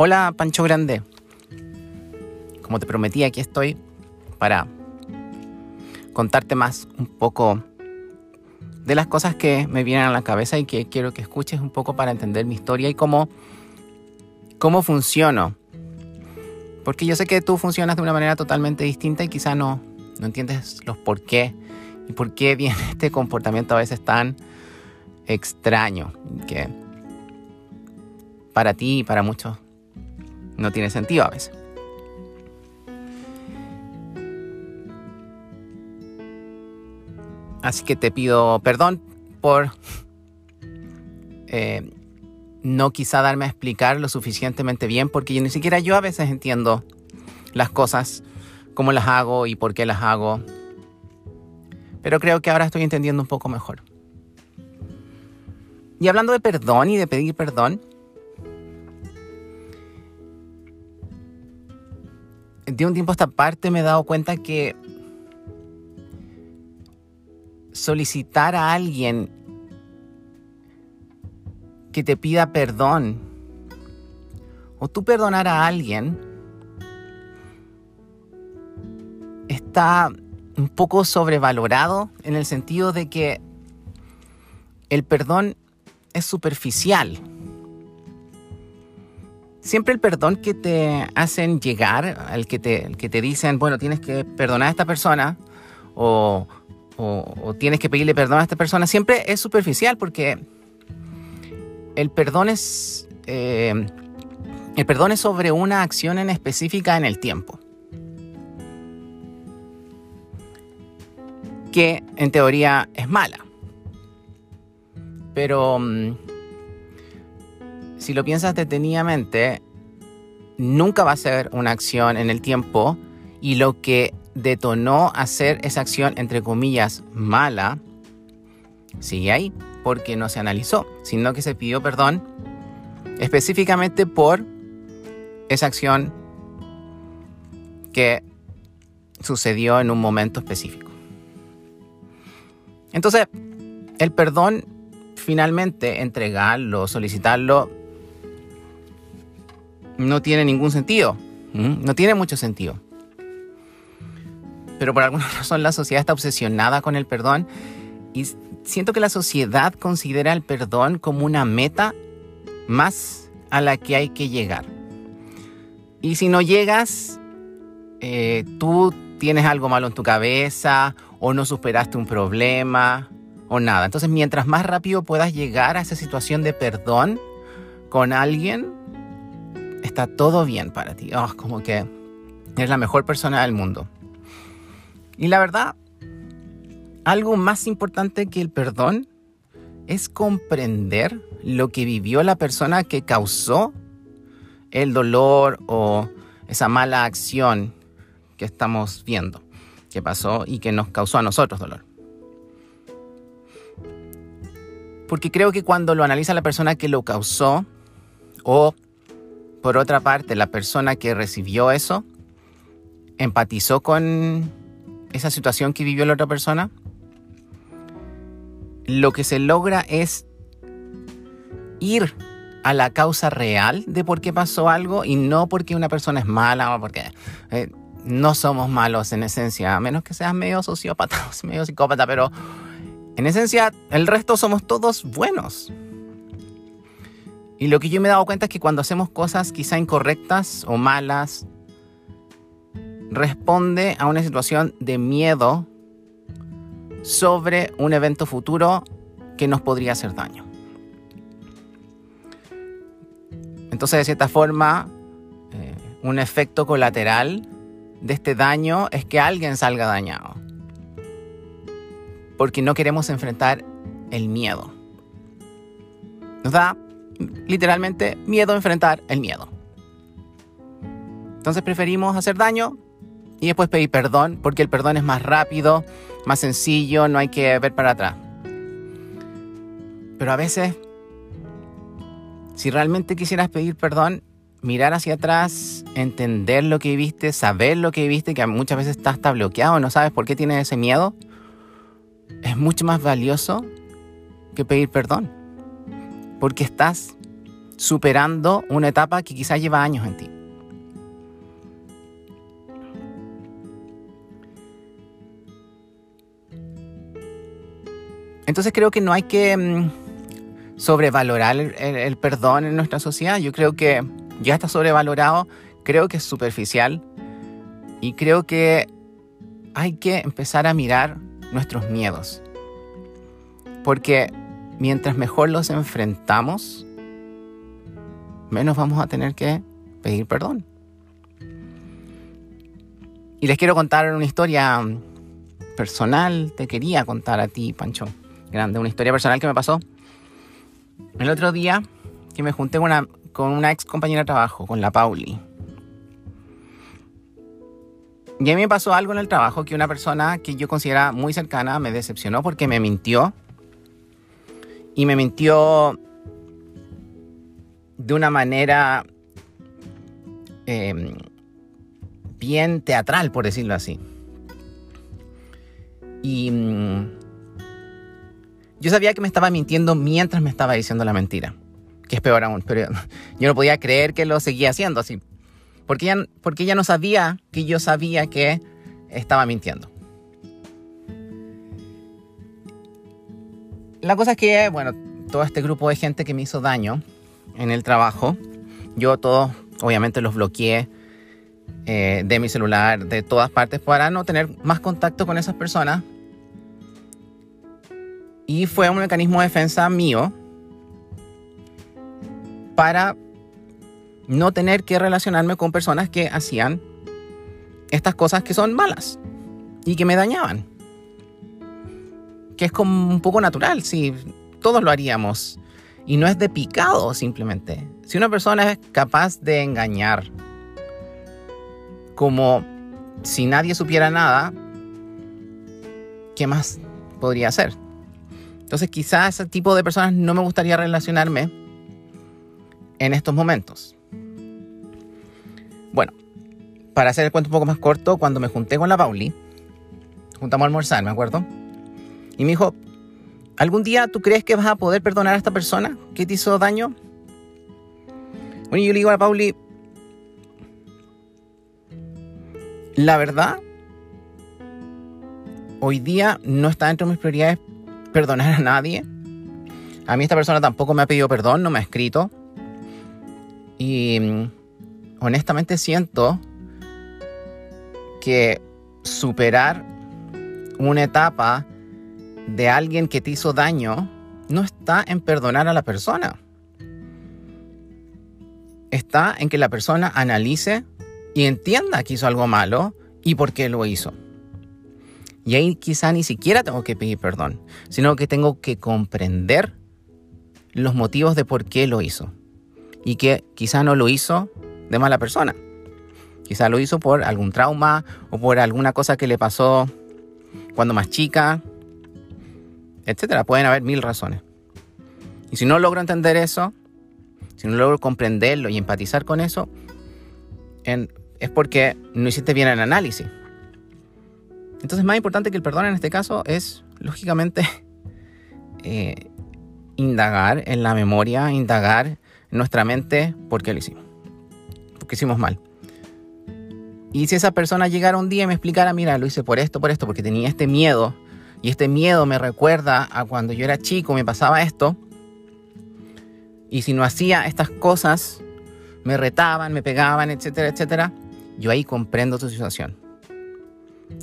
Hola Pancho Grande. Como te prometí, aquí estoy para contarte más un poco de las cosas que me vienen a la cabeza y que quiero que escuches un poco para entender mi historia y cómo, cómo funciono. Porque yo sé que tú funcionas de una manera totalmente distinta y quizá no, no entiendes los por qué y por qué viene este comportamiento a veces tan extraño que para ti y para muchos no tiene sentido a veces. Así que te pido perdón por eh, no quizá darme a explicar lo suficientemente bien, porque yo, ni siquiera yo a veces entiendo las cosas, cómo las hago y por qué las hago. Pero creo que ahora estoy entendiendo un poco mejor. Y hablando de perdón y de pedir perdón, de un tiempo a esta parte me he dado cuenta que solicitar a alguien que te pida perdón o tú perdonar a alguien está un poco sobrevalorado en el sentido de que el perdón es superficial. Siempre el perdón que te hacen llegar, al que te, que te dicen, bueno, tienes que perdonar a esta persona o, o, tienes que pedirle perdón a esta persona, siempre es superficial porque el perdón es, eh, el perdón es sobre una acción en específica en el tiempo. Que en teoría es mala. Pero mm, si lo piensas detenidamente, nunca va a ser una acción en el tiempo y lo que detonó hacer esa acción, entre comillas, mala, sigue ahí, porque no se analizó, sino que se pidió perdón específicamente por esa acción que sucedió en un momento específico. Entonces, el perdón, finalmente, entregarlo, solicitarlo, no tiene ningún sentido. No tiene mucho sentido pero por alguna razón la sociedad está obsesionada con el perdón y siento que la sociedad considera el perdón como una meta más a la que hay que llegar. Y si no llegas, eh, tú tienes algo malo en tu cabeza o no superaste un problema o nada. Entonces, mientras más rápido puedas llegar a esa situación de perdón con alguien, está todo bien para ti. Oh, como que eres la mejor persona del mundo. Y la verdad, algo más importante que el perdón es comprender lo que vivió la persona que causó el dolor o esa mala acción que estamos viendo, que pasó y que nos causó a nosotros dolor. Porque creo que cuando lo analiza la persona que lo causó, o por otra parte la persona que recibió eso, empatizó con esa situación que vivió la otra persona, lo que se logra es ir a la causa real de por qué pasó algo y no porque una persona es mala o porque eh, no somos malos en esencia, a menos que seas medio sociópata o medio psicópata, pero en esencia el resto somos todos buenos. Y lo que yo me he dado cuenta es que cuando hacemos cosas quizá incorrectas o malas responde a una situación de miedo sobre un evento futuro que nos podría hacer daño. Entonces, de cierta forma, eh, un efecto colateral de este daño es que alguien salga dañado. Porque no queremos enfrentar el miedo. Nos da literalmente miedo enfrentar el miedo. Entonces preferimos hacer daño y después pedir perdón, porque el perdón es más rápido, más sencillo, no hay que ver para atrás. Pero a veces, si realmente quisieras pedir perdón, mirar hacia atrás, entender lo que viviste, saber lo que viviste, que muchas veces estás bloqueado, no sabes por qué tienes ese miedo, es mucho más valioso que pedir perdón. Porque estás superando una etapa que quizás lleva años en ti. Entonces creo que no hay que mm, sobrevalorar el, perdón en nuestra sociedad. Yo creo que ya está sobrevalorado, creo que es superficial y creo que hay que empezar a mirar nuestros miedos. Porque mientras mejor los enfrentamos, menos vamos a tener que pedir perdón. Y les quiero contar una historia personal, te quería contar a ti, Pancho grande, una historia personal que me pasó. El otro día que me junté con una, ex compañera de trabajo, con la Pauli. Y a mí me pasó algo en el trabajo que una persona que yo consideraba muy cercana me decepcionó porque me mintió. Y me mintió de una manera em, bien teatral, por decirlo así. Y mm, yo sabía que me estaba mintiendo mientras me estaba diciendo la mentira, que es peor aún, pero yo no podía creer que lo seguía haciendo así, porque ella, porque ella no sabía que yo sabía que estaba mintiendo. La cosa es que, bueno, todo este grupo de gente que me hizo daño en el trabajo, yo todos, obviamente, los bloqueé eh, de mi celular, de todas partes, para no tener más contacto con esas personas y fue un mecanismo de defensa mío para no tener que relacionarme con personas que hacían estas cosas que son malas y que me dañaban. Que es como un poco natural, si todos lo haríamos. Y no es de picado simplemente. Si una persona es capaz de engañar como si nadie supiera nada, ¿qué más podría hacer? Entonces quizás ese tipo de personas no me gustaría relacionarme en estos momentos. Bueno, para hacer el cuento un poco más corto, cuando me junté con la Pauli, juntamos a almorzar, me acuerdo, y me dijo, ¿algún día tú crees que vas a poder perdonar a esta persona que te hizo daño? Bueno, yo le digo a Pauli, la verdad, hoy día no está dentro de mis prioridades perdonar a nadie. A mí esta persona tampoco me ha pedido perdón, no me ha escrito. Y mm, honestamente siento que superar una etapa de alguien que te hizo daño no está en perdonar a la persona. Está en que la persona analice y entienda que hizo algo malo y por qué lo hizo. Y ahí quizá ni siquiera tengo que pedir perdón, sino que tengo que comprender los motivos de por qué lo hizo. Y que quizá no lo hizo de mala persona. Quizá lo hizo por algún trauma o por alguna cosa que le pasó cuando más chica, etcétera. Pueden haber mil razones. Y si no logro entender eso, si no logro comprenderlo y empatizar con eso, es porque no hiciste bien el análisis. Entonces, más importante que el perdón en este caso es, lógicamente, eh, indagar en la memoria, indagar en nuestra mente por qué lo hicimos. Porque hicimos mal. Y si esa persona llegara un día y me explicara, mira, lo hice por esto, por esto, porque tenía este miedo, y este miedo me recuerda a cuando yo era chico, me pasaba esto, y si no hacía estas cosas, me retaban, me pegaban, etcétera, etcétera, yo ahí comprendo tu situación.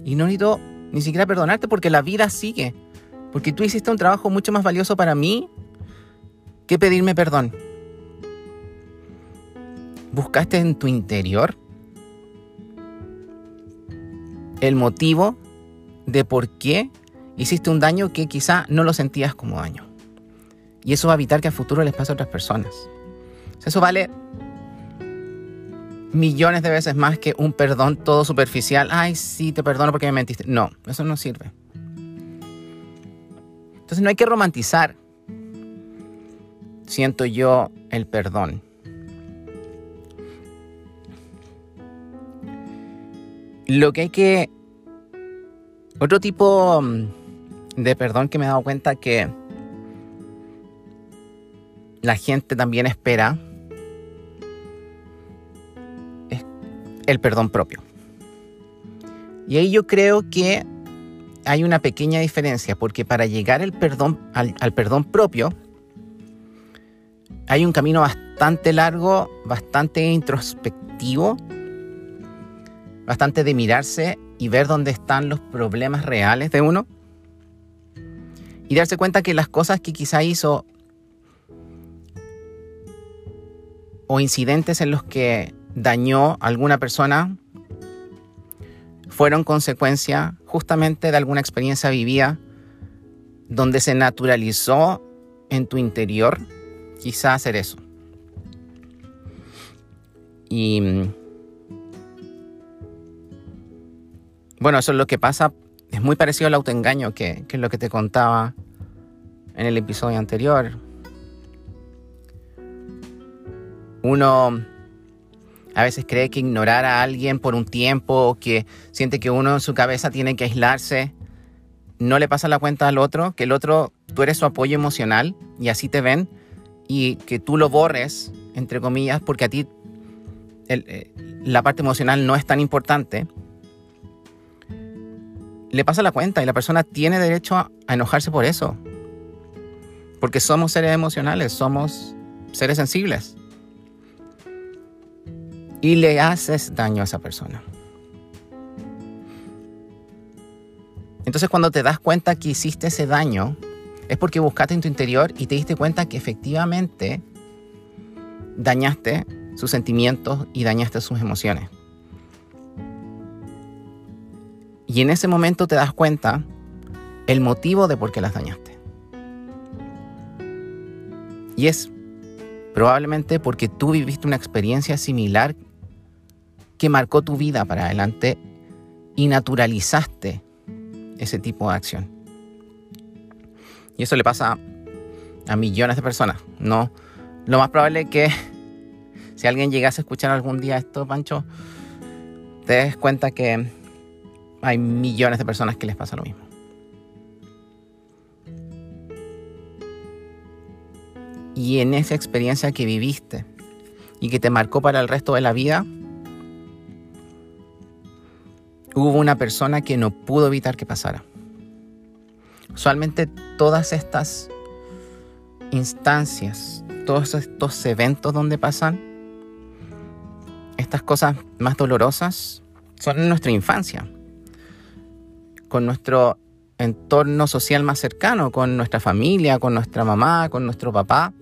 Y no necesito ni siquiera perdonarte porque la vida sigue. Porque tú hiciste un trabajo mucho más valioso para mí que pedirme perdón. Buscaste en tu interior el motivo de por qué hiciste un daño que quizá no lo sentías como daño. Y eso va a evitar que a futuro les pase a otras personas. Eso vale millones de veces más que un perdón todo superficial. Ay, sí, te perdono porque me mentiste. No, eso no sirve. Entonces no hay que romantizar, siento yo, el perdón. Lo que hay que... Otro tipo mm, de perdón que me he dado cuenta que la gente también espera es el perdón propio. Y ahí yo creo que hay una pequeña diferencia, porque para llegar al perdón, al perdón propio, hay un camino bastante largo, bastante introspectivo, bastante de mirarse y ver dónde están los problemas reales de uno. Y darse cuenta que las cosas que quizá hizo o incidentes en los que dañó a alguna persona fueron consecuencia justamente de alguna experiencia vivida donde se naturalizó en tu interior quizá hacer eso. Y bueno, eso es lo que pasa, es muy parecido al autoengaño que, que es lo que te contaba en el episodio anterior. Uno a veces cree que ignorar a alguien por un tiempo que siente que uno en su cabeza tiene que aislarse, no le pasa la cuenta al otro, que el otro, tú eres su apoyo emocional y así te ven y que tú lo borres, entre comillas, porque a ti eh, la parte emocional no es tan importante, le pasa la cuenta y la persona tiene derecho a enojarse por eso. Porque somos seres emocionales, somos seres sensibles y le haces daño a esa persona. Entonces cuando te das cuenta que hiciste ese daño, es porque buscaste en tu interior y te diste cuenta que efectivamente dañaste sus sentimientos y dañaste sus emociones. Y en ese momento te das cuenta el motivo de por qué las dañaste. Y es probablemente porque tú viviste una experiencia similar que marcó tu vida para adelante y naturalizaste ese tipo de acción. Y eso le pasa a millones de personas. No, lo más probable es que si alguien llegase a escuchar algún día esto, Pancho, te des cuenta que hay millones de personas que les pasa lo mismo. Y en esa experiencia que viviste y que te marcó para el resto de la vida, hubo una persona que no pudo evitar que pasara. Usualmente todas estas instancias, todos estos eventos donde pasan, estas cosas más dolorosas, son en nuestra infancia, con nuestro entorno social más cercano, con nuestra familia, con nuestra mamá, con nuestro papá,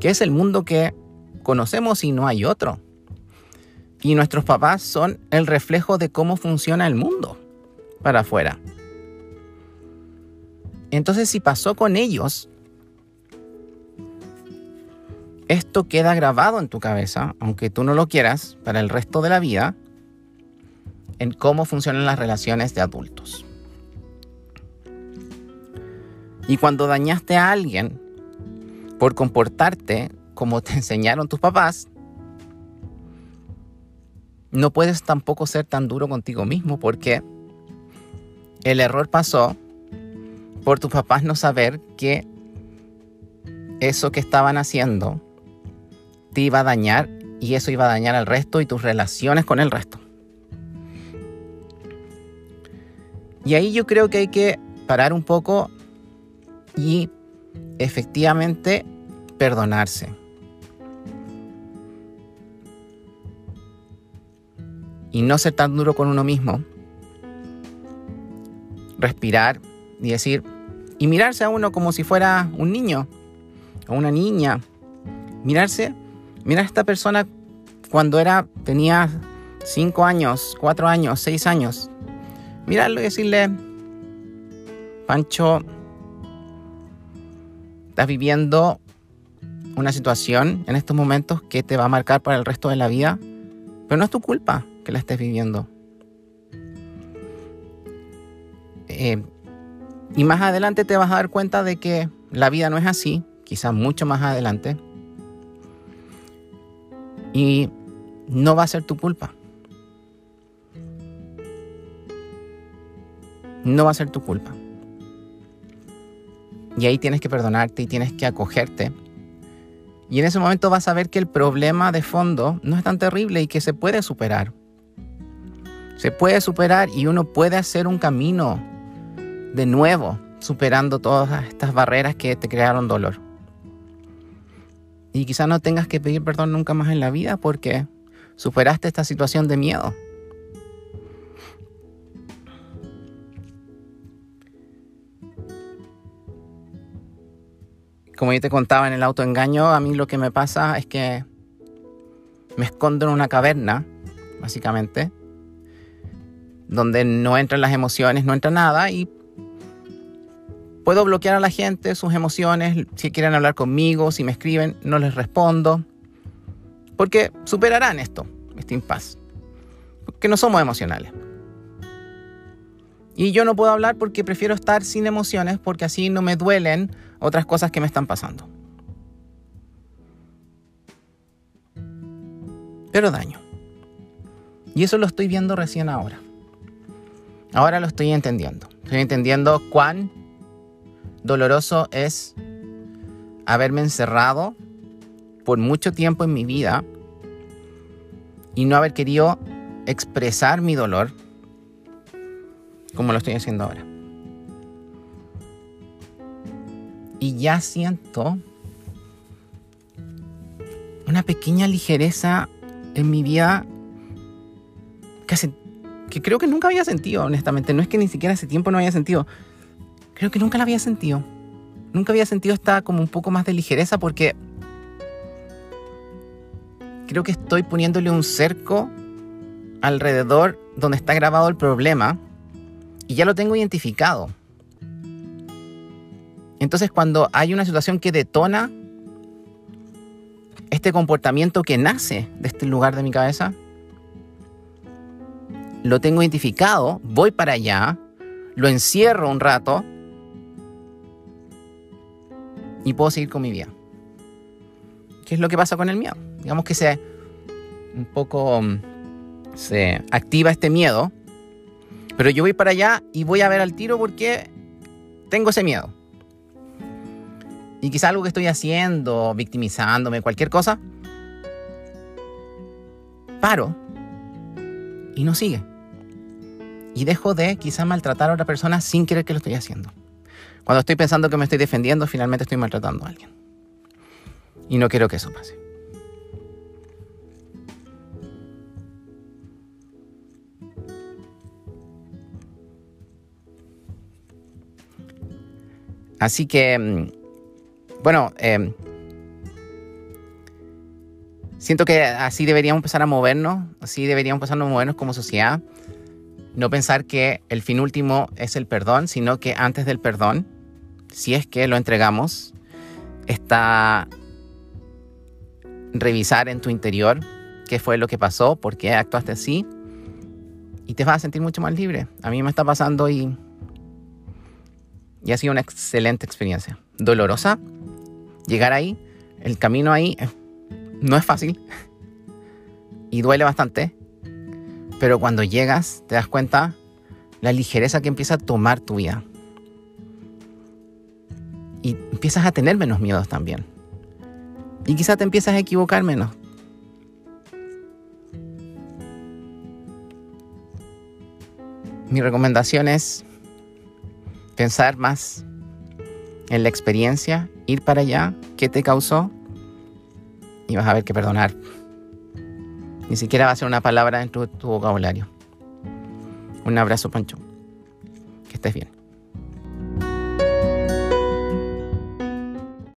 que es el mundo que conocemos y no hay otro. Y nuestros papás son el reflejo de cómo funciona el mundo para afuera. Entonces si pasó con ellos, esto queda grabado en tu cabeza, aunque tú no lo quieras, para el resto de la vida, en cómo funcionan las relaciones de adultos. Y cuando dañaste a alguien por comportarte como te enseñaron tus papás, no puedes tampoco ser tan duro contigo mismo porque el error pasó por tus papás no saber que eso que estaban haciendo te iba a dañar y eso iba a dañar al resto y tus relaciones con el resto. Y ahí yo creo que hay que parar un poco y efectivamente perdonarse. y no ser tan duro con uno mismo. Respirar y decir, y mirarse a uno como si fuera un niño o una niña. Mirarse, mirar a esta persona cuando era, tenía 5 años, 4 años, 6 años. Mirarlo y decirle, Pancho, estás viviendo una situación en estos momentos que te va a marcar para el resto de la vida, pero no es tu culpa que la estés viviendo. Eh, y más adelante te vas a dar cuenta de que la vida no es así, quizás mucho más adelante. Y no va a ser tu culpa. No va a ser tu culpa. Y ahí tienes que perdonarte y tienes que acogerte. Y en ese momento vas a ver que el problema de fondo no es tan terrible y que se puede superar. Se puede superar y uno puede hacer un camino de nuevo, superando todas estas barreras que te crearon dolor. Y quizás no tengas que pedir perdón nunca más en la vida porque superaste esta situación de miedo. Como yo te contaba en el autoengaño, a mí lo que me pasa es que me escondo en una caverna, básicamente, donde no entran las emociones, no entra nada y puedo bloquear a la gente, sus emociones, si quieren hablar conmigo, si me escriben, no les respondo, porque superarán esto, este impas, porque no somos emocionales. Y yo no puedo hablar porque prefiero estar sin emociones porque así no me duelen otras cosas que me están pasando. Pero daño. Y eso lo estoy viendo recién ahora. Ahora lo estoy entendiendo. Estoy entendiendo cuán doloroso es haberme encerrado por mucho tiempo en mi vida y no haber querido expresar mi dolor como lo estoy haciendo ahora. Y ya siento una pequeña ligereza en mi vida que, creo que nunca había sentido, honestamente. No es que ni siquiera hace tiempo no había sentido. Creo que nunca la había sentido. Nunca había sentido esta como un poco más de ligereza porque creo que estoy poniéndole un cerco alrededor donde está grabado el problema y ya lo tengo identificado. Entonces cuando hay una situación que detona este comportamiento que nace de este lugar de mi cabeza, lo tengo identificado, voy para allá, lo encierro un rato y puedo seguir con mi vida. ¿Qué es lo que pasa con el miedo? Digamos que se un poco mm, se activa este miedo pero yo voy para allá y voy a ver al tiro porque tengo ese miedo. Y quizá algo que estoy haciendo, victimizándome, cualquier cosa, paro y no sigue. Y dejo de quizá maltratar a otra persona sin querer que lo estoy haciendo. Cuando estoy pensando que me estoy defendiendo, finalmente estoy maltratando a alguien. Y no quiero que eso pase. Así que, mm, bueno, em, siento que así deberíamos empezar a movernos, así deberíamos empezar a movernos como sociedad. No pensar que el fin último es el perdón, sino que antes del perdón, si es que lo entregamos, está revisar en tu interior qué fue lo que pasó, por qué actuaste así, y te vas a sentir mucho más libre. A mí me está pasando y y ha sido una excelente experiencia. Dolorosa. Llegar ahí, el camino ahí eh, no es fácil. Y duele bastante. Pero cuando llegas, te das cuenta la ligereza que empieza a tomar tu vida. Y empiezas a tener menos miedos también. Y quizá te empiezas a equivocar menos. Mi recomendación es pensar más en la experiencia, ir para allá, qué te causó, y vas a ver que perdonar ni siquiera va a ser una palabra en tu, tu vocabulario. Un abrazo, Pancho. Que estés bien.